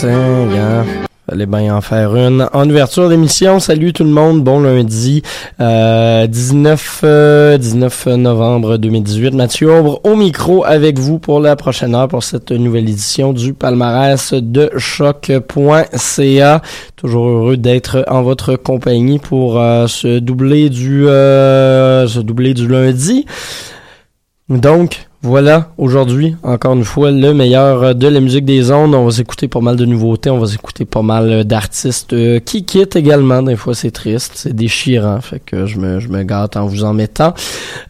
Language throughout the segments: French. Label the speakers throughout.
Speaker 1: Tiens, gars. Fallait bien en faire une. En ouverture d'émission, salut tout le monde, bon lundi, euh, 19, euh, 19 novembre 2018. Mathieu Aubre au micro avec vous pour la prochaine heure pour cette nouvelle édition du palmarès de choc.ca. Toujours heureux d'être en votre compagnie pour euh, se doubler du, euh, se doubler du lundi. Donc, voilà, aujourd'hui, encore une fois, le meilleur de la musique des ondes. On va s'écouter pas mal de nouveautés, on va s'écouter pas mal d'artistes euh, qui quittent également. Des fois, c'est triste, c'est déchirant, fait que je me, je me gâte en vous en mettant.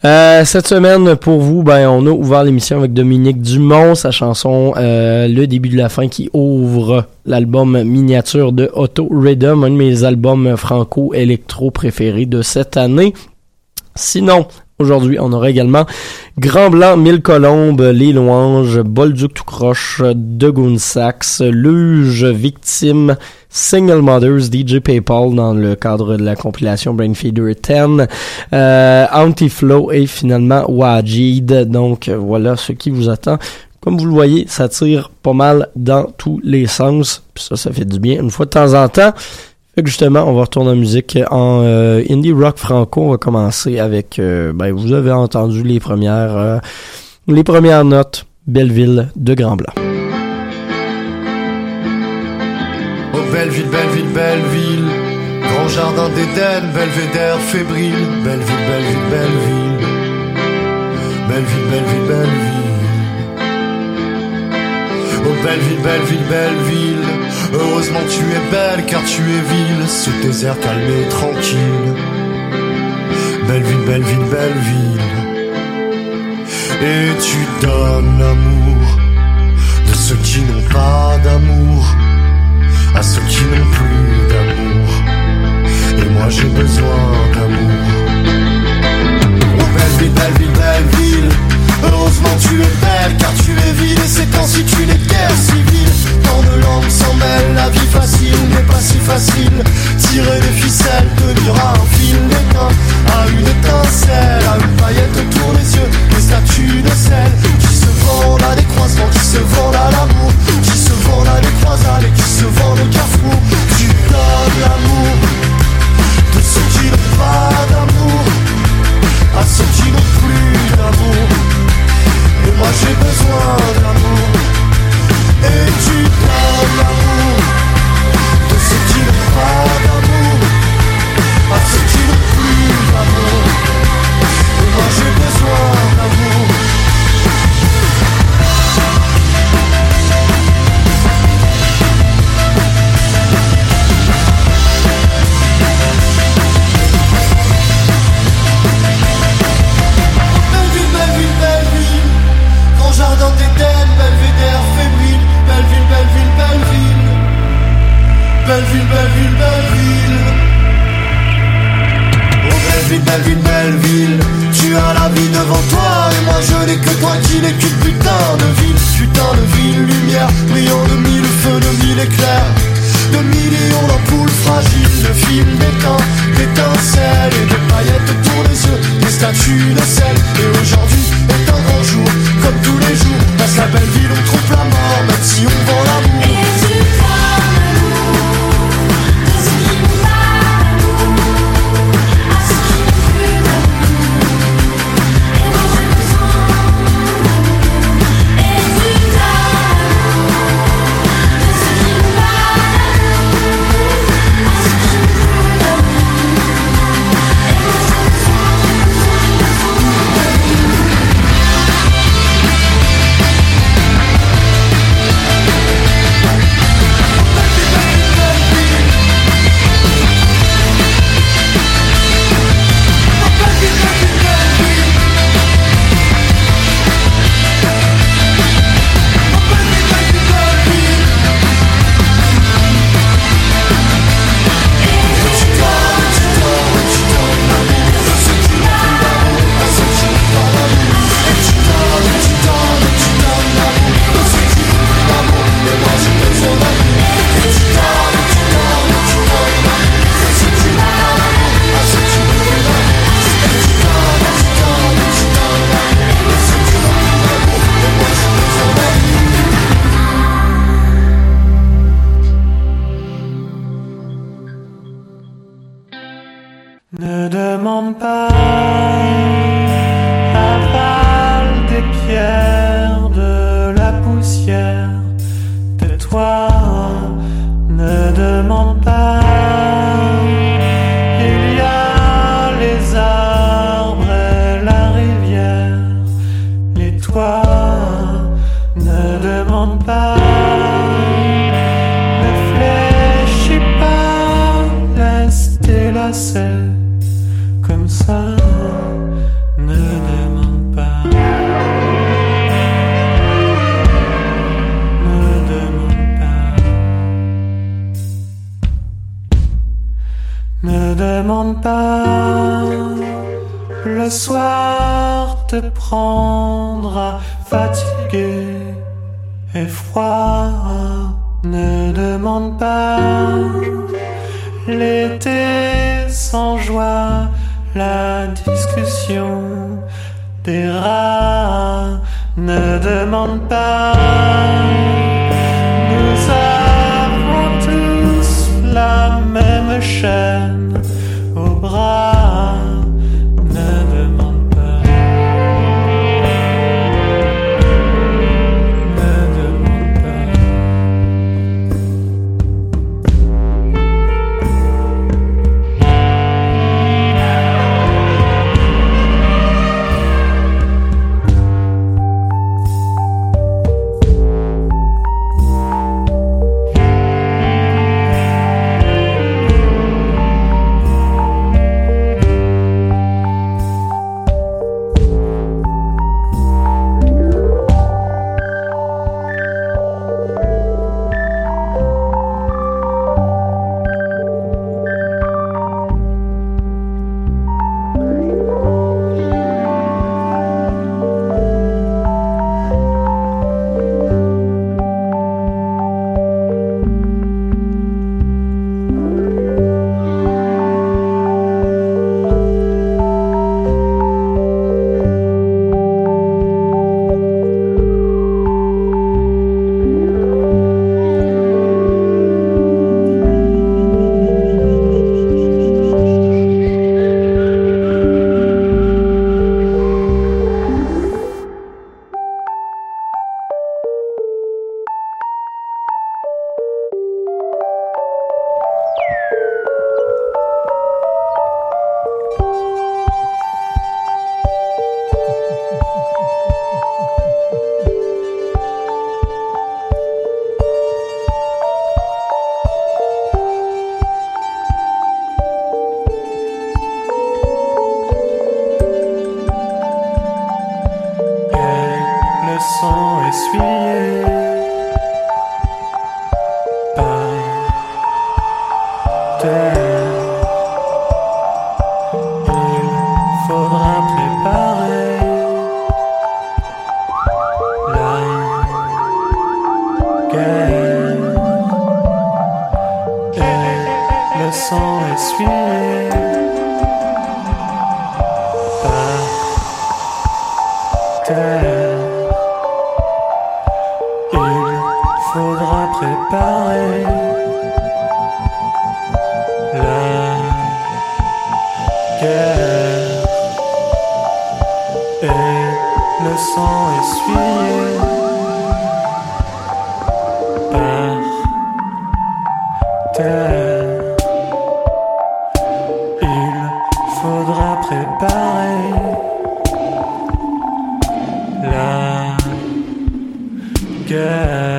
Speaker 1: Euh, cette semaine, pour vous, ben, on a ouvert l'émission avec Dominique Dumont, sa chanson euh, Le début de la fin qui ouvre l'album miniature de Otto Rhythm, un de mes albums franco-électro préférés de cette année. Sinon, Aujourd'hui, on aura également Grand Blanc, Mille Colombes, Les Louanges, Bolduc tout croche, De Sax, Luge, Victime, Single Mothers, DJ PayPal dans le cadre de la compilation Brainfeeder 10, euh, Anti-Flow et finalement Wajid. Donc voilà ce qui vous attend. Comme vous le voyez, ça tire pas mal dans tous les sens. Puis ça, ça fait du bien une fois de temps en temps. Fait justement, on va retourner en musique en euh, indie rock franco. On va commencer avec, euh, ben, vous avez entendu les premières, euh, les premières notes. Belleville de Grand Blanc.
Speaker 2: Oh Belleville, Belleville, Belleville, grand jardin d'Éden, belvédère fébrile, Belleville, Belleville, Belleville, Belleville, Belleville, Belleville. Oh Belleville, Belleville, Belleville, heureusement tu es belle car tu es ville, ce désert calme et tranquille. Belleville, Belleville, Belleville, et tu donnes l'amour de ceux qui n'ont pas d'amour à ceux qui n'ont plus d'amour. Et moi j'ai besoin d'amour. Oh Belleville, Belleville, Belleville, heureusement tu es belle car tu es ville et c'est ainsi qu'une guerre civile. De langues s'en mêlent, la vie facile n'est pas si facile. Tirer des ficelles, à un fil d'étain, à une étincelle, à une paillette autour des yeux, des statues de sel qui se vendent à des croisements, qui se vendent à l'amour, qui se vendent à des croisades et qui se vendent au carrefour. Tu donnes l'amour de ceux qui n'ont pas d'amour, à ceux qui n'ont plus d'amour. Et moi j'ai besoin d'amour, et tu donnes l'amour de ceux qui n'ont Belleville, Belleville, Belleville Tu as la vie devant toi Et moi je n'ai que toi qui n'es qu'une putain de ville. Putain de ville, lumière Brillant de mille feux, de mille éclairs. De millions d'ampoules fragiles, de fils d'étain, d'étincelles et de paillettes autour des yeux, des statues
Speaker 3: Ne demande pas. Ne fléchis pas, laisse tes lacets comme ça. Ne demande pas. Ne demande pas. Ne demande pas. Le soir te prendra fatigué et froid. Ne demande pas. L'été sans joie, la discussion des rats. Ne demande pas. Nous avons tous la même chaîne la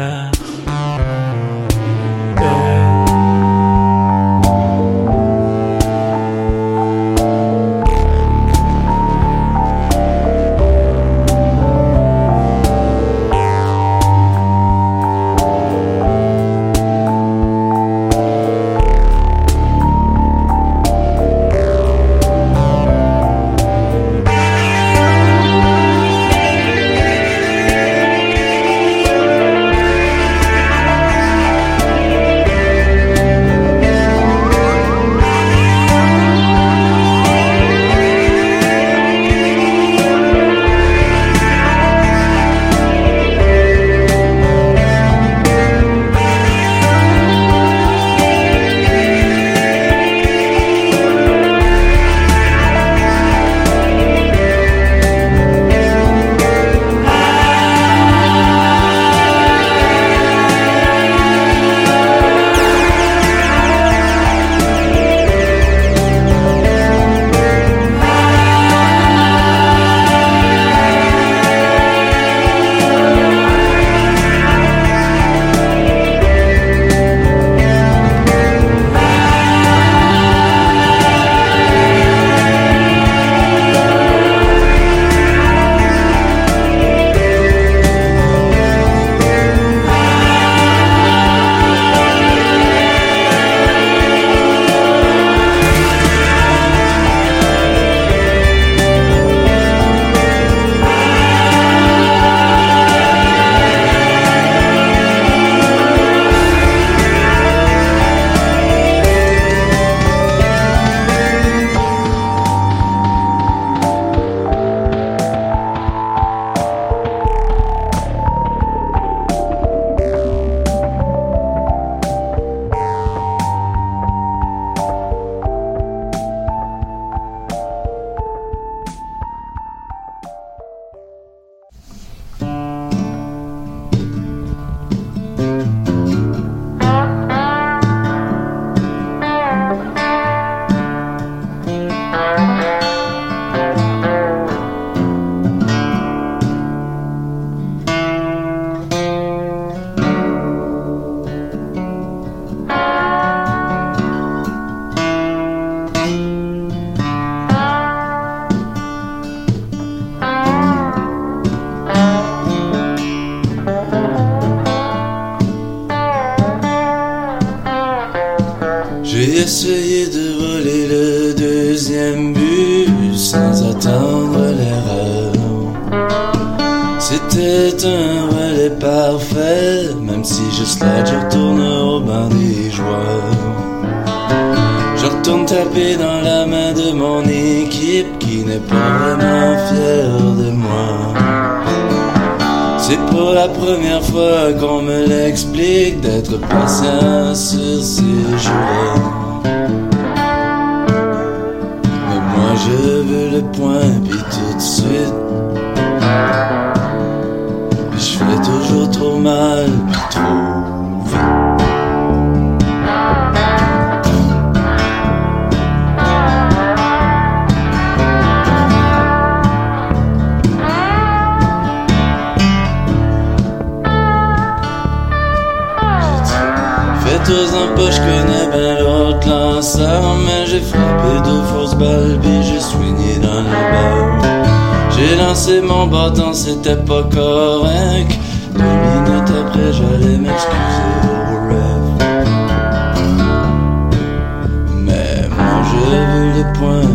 Speaker 4: En poche, je connais bien l'autre lanceur Mais j'ai frappé deux fausses balles j'ai swingé dans le bas J'ai lancé mon bâton, c'était pas correct Deux minutes après, j'allais m'excuser au ref. Mais moi je veux les points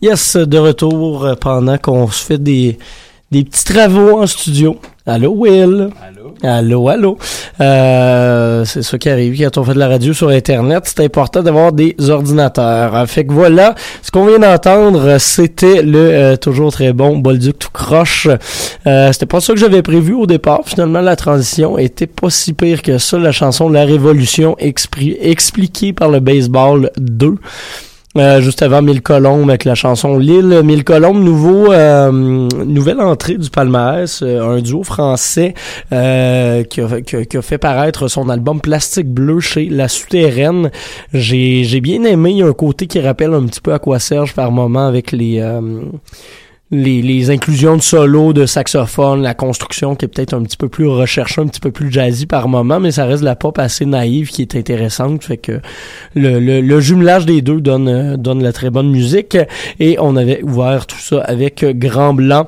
Speaker 1: Yes, de retour euh, pendant qu'on se fait des, des petits travaux en studio. Allô, Will? Allô? Allô, allô? Euh, c'est ça qui arrive quand on fait de la radio sur Internet. C'est important d'avoir des ordinateurs. Euh, Fait que voilà, ce qu'on vient d'entendre, c'était le euh, toujours très bon Bolduc tout croche. Euh, c'était pas ça que j'avais prévu au départ. Finalement, la transition était pas si pire que ça. La chanson La Révolution expri- expliquée par le baseball 2. Euh, juste avant Mille Colombes avec la chanson Lille. Mille Colombes, nouveau, euh, nouvelle entrée du palmarès, euh, un duo français euh, qui, a, qui a- qui a fait paraître son album Plastique Bleu chez La Souterraine. J'ai j'ai bien aimé, un côté qui rappelle un petit peu à quoi Serge par moment avec les... les, les inclusions de solo, de saxophone, la construction qui est peut-être un petit peu plus recherchée, un petit peu plus jazzy par moment, mais ça reste de la pop assez naïve qui est intéressante. Fait que le, le, le jumelage des deux donne, euh, donne la très bonne musique. Et on avait ouvert tout ça avec Grand Blanc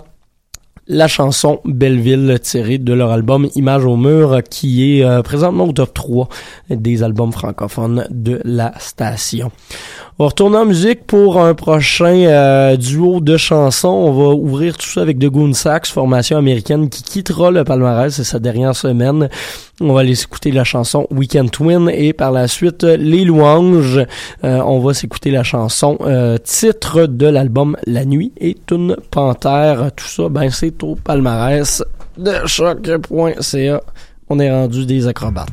Speaker 1: la chanson Belleville tirée de leur album Image au mur qui est euh, présentement au top 3 des albums francophones de la station. On va retourner en musique pour un prochain euh, duo de chansons. On va ouvrir tout ça avec The Goon Sax, formation américaine qui quittera le palmarès c'est sa dernière semaine. On va aller s'écouter la chanson Weekend Twin et par la suite Les Louanges. Euh, on va s'écouter la chanson euh, titre de l'album La Nuit et Tune Panthère. Tout ça, ben c'est au palmarès de choc.ca. On est rendu des acrobates.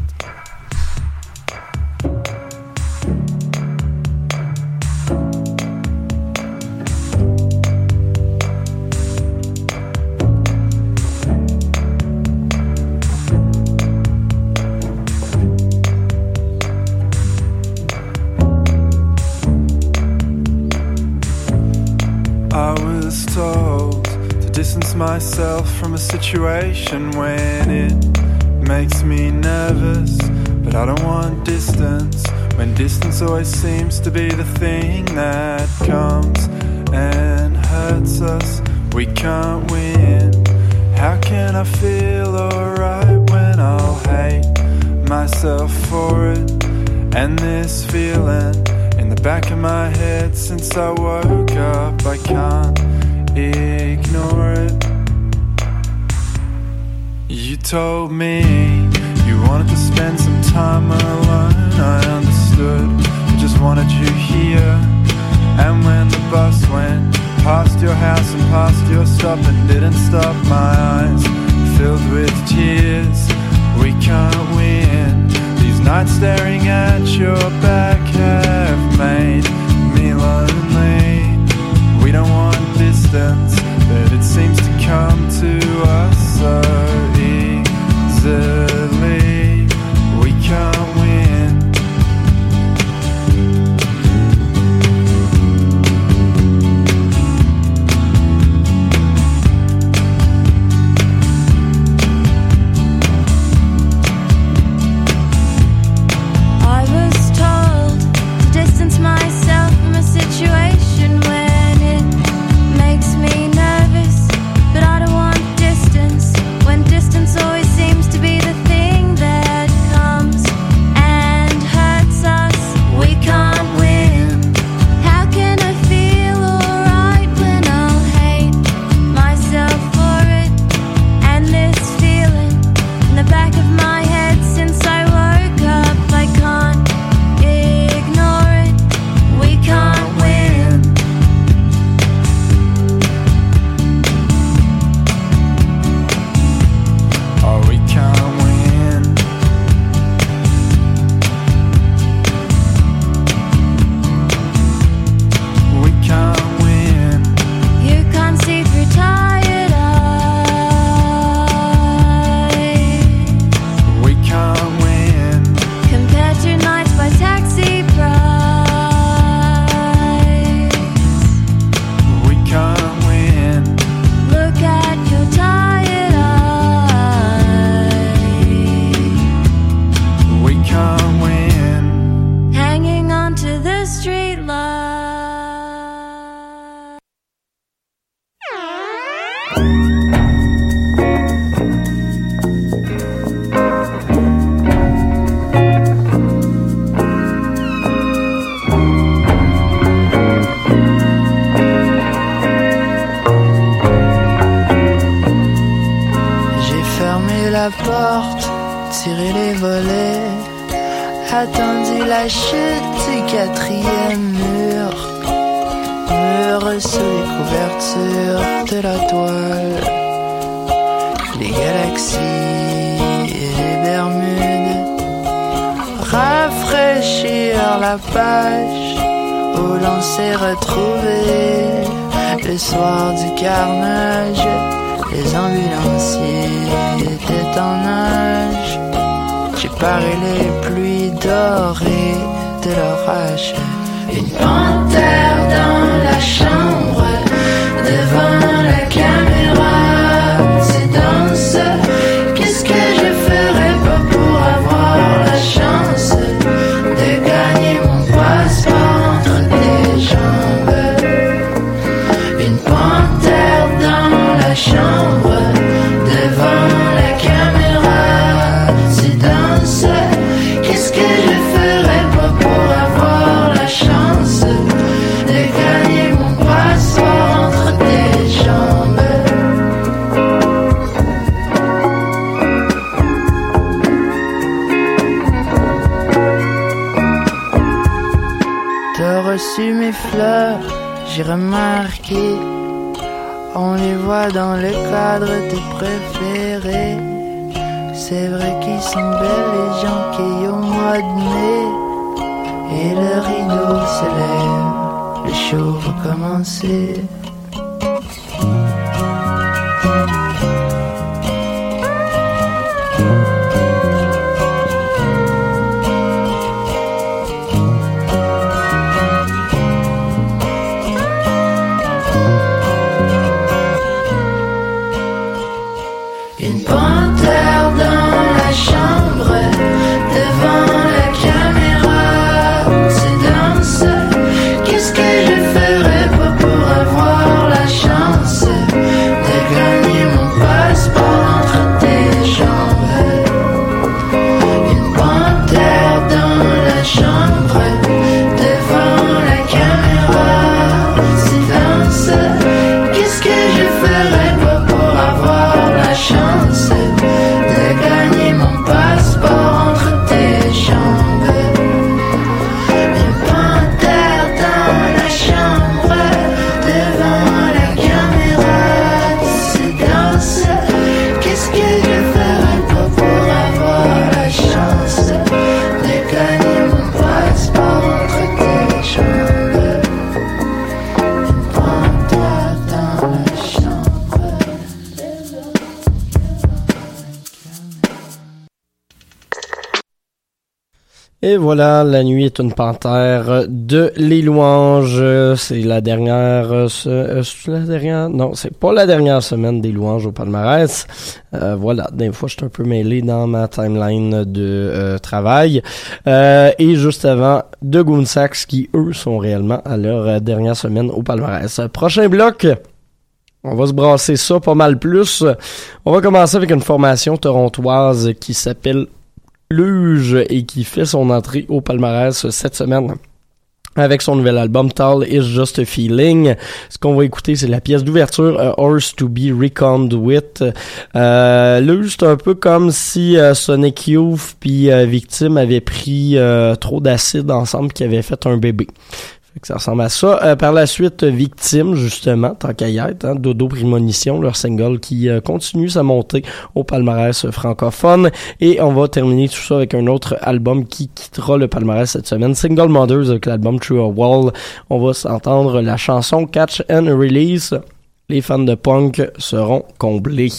Speaker 5: Myself from a situation when it makes me nervous. but I don't want distance. When distance always seems to be the thing that comes and hurts us, we can't win. How can I feel alright when I'll hate myself for it? And this feeling in the back of my head since I woke up, I can't ignore it. You told me you wanted to spend some time alone. I understood, I just wanted you here. And when the bus went past your house and past your stop and didn't stop, my eyes filled with tears. We can't win. These nights staring at your back have made me lonely. We don't want distance, but it seems to come to us so easily.
Speaker 6: Paré les pluies dorées de l'orage. Une panthère dans la chambre, devant j'ai remarqué. On les voit dans le cadre tes préférés. C'est vrai qu'ils sont belles les gens qui au mois de mai. Et le rideau se lève, le show va commencer.
Speaker 1: Voilà, La nuit est une panthère de Les Louanges. C'est la dernière, euh, euh, c'est la dernière, non, c'est pas la dernière semaine des Louanges au palmarès. Euh, voilà, des fois je suis un peu mêlé dans ma timeline de euh, travail. Euh, et juste avant, de Goonsax qui eux sont réellement à leur euh, dernière semaine au palmarès. Prochain bloc. On va se brasser ça pas mal plus. On va commencer avec une formation torontoise qui s'appelle Luge et qui fait son entrée au palmarès cette semaine avec son nouvel album Tall is Just a Feeling. Ce qu'on va écouter, c'est la pièce d'ouverture Horse to be Reckoned with. Euh, Luge, c'est un peu comme si euh, Sonic Youth puis euh, Victime avaient pris euh, trop d'acide ensemble qui avaient fait un bébé. Ça ressemble à ça. Euh, par la suite, euh, Victime, justement, tant qu'à y être, hein, Dodo Primonition, leur single qui euh, continue sa montée au palmarès francophone. Et on va terminer tout ça avec un autre album qui quittera le palmarès cette semaine, Single Mothers avec l'album Through a Wall. On va s'entendre la chanson Catch and Release. Les fans de punk seront comblés.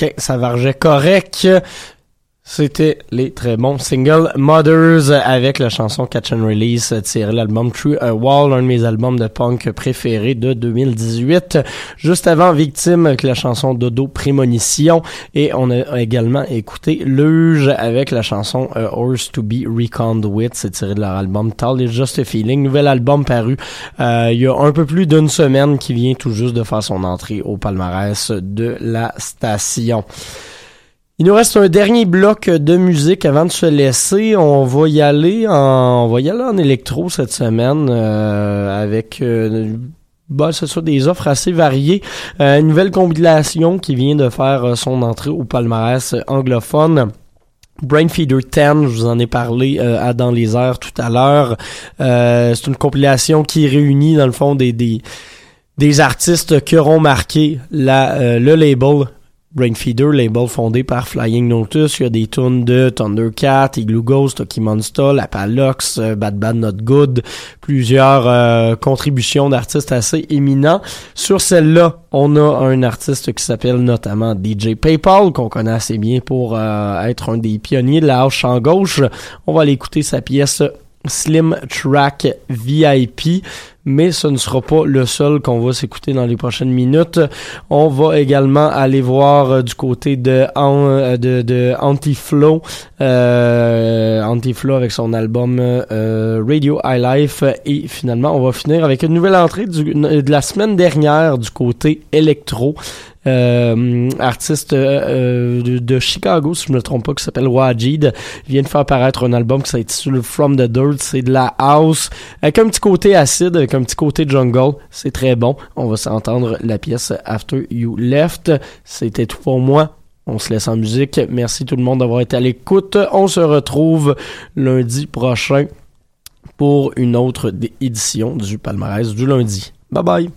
Speaker 1: Ok, ça vargeait correct. C'était les très bons singles Mothers avec la chanson Catch and Release tirée l'album True a Wall, un de mes albums de punk préférés de 2018. Juste avant Victime avec la chanson Dodo Prémonition et on a également écouté Luge avec la chanson Horse to be Reckoned with, c'est tiré de leur album Tall is Just a Feeling, nouvel album paru euh, il y a un peu plus d'une semaine qui vient tout juste de faire son entrée au palmarès de la station. Il nous reste un dernier bloc de musique avant de se laisser. On va y aller en, on va y aller en électro cette semaine euh, avec euh, bah, ce sont des offres assez variées. Euh, une nouvelle compilation qui vient de faire son entrée au palmarès anglophone. Brainfeeder 10, je vous en ai parlé à Dans les airs tout à l'heure. c'est une compilation qui réunit dans le fond des, des, des artistes qui auront marqué la, le label Brainfeeder, label fondé par Flying Notus. Il y a des tunes de Thundercat, Igloo Ghost, Toki Monster, Lapalox, euh, Bad Bad Not Good, plusieurs euh, contributions d'artistes assez éminents. Sur celle-là, on a un artiste qui s'appelle notamment DJ PayPal, qu'on connaît assez bien pour euh, être un des pionniers de la house en gauche. On va aller écouter sa pièce Slim Track VIP mais ce ne sera pas le seul qu'on va s'écouter dans les prochaines minutes. On va également aller voir euh, du côté de, euh, de, de Antiflow, euh, Antiflow avec son album euh, Radio High Life et finalement on va finir avec une nouvelle entrée de la semaine dernière du côté électro. Euh, artiste euh, de, Chicago, si je me trompe pas, qui s'appelle Wajid, vient de faire apparaître un album qui s'intitule From the Dirt. C'est de la house avec un petit côté acide, un petit côté jungle. C'est très bon. On va s'entendre la pièce After You Left. C'était tout pour moi. On se laisse en musique. Merci tout le monde d'avoir été à l'écoute. On se retrouve lundi prochain pour une autre édition du palmarès du lundi. Bye
Speaker 7: bye.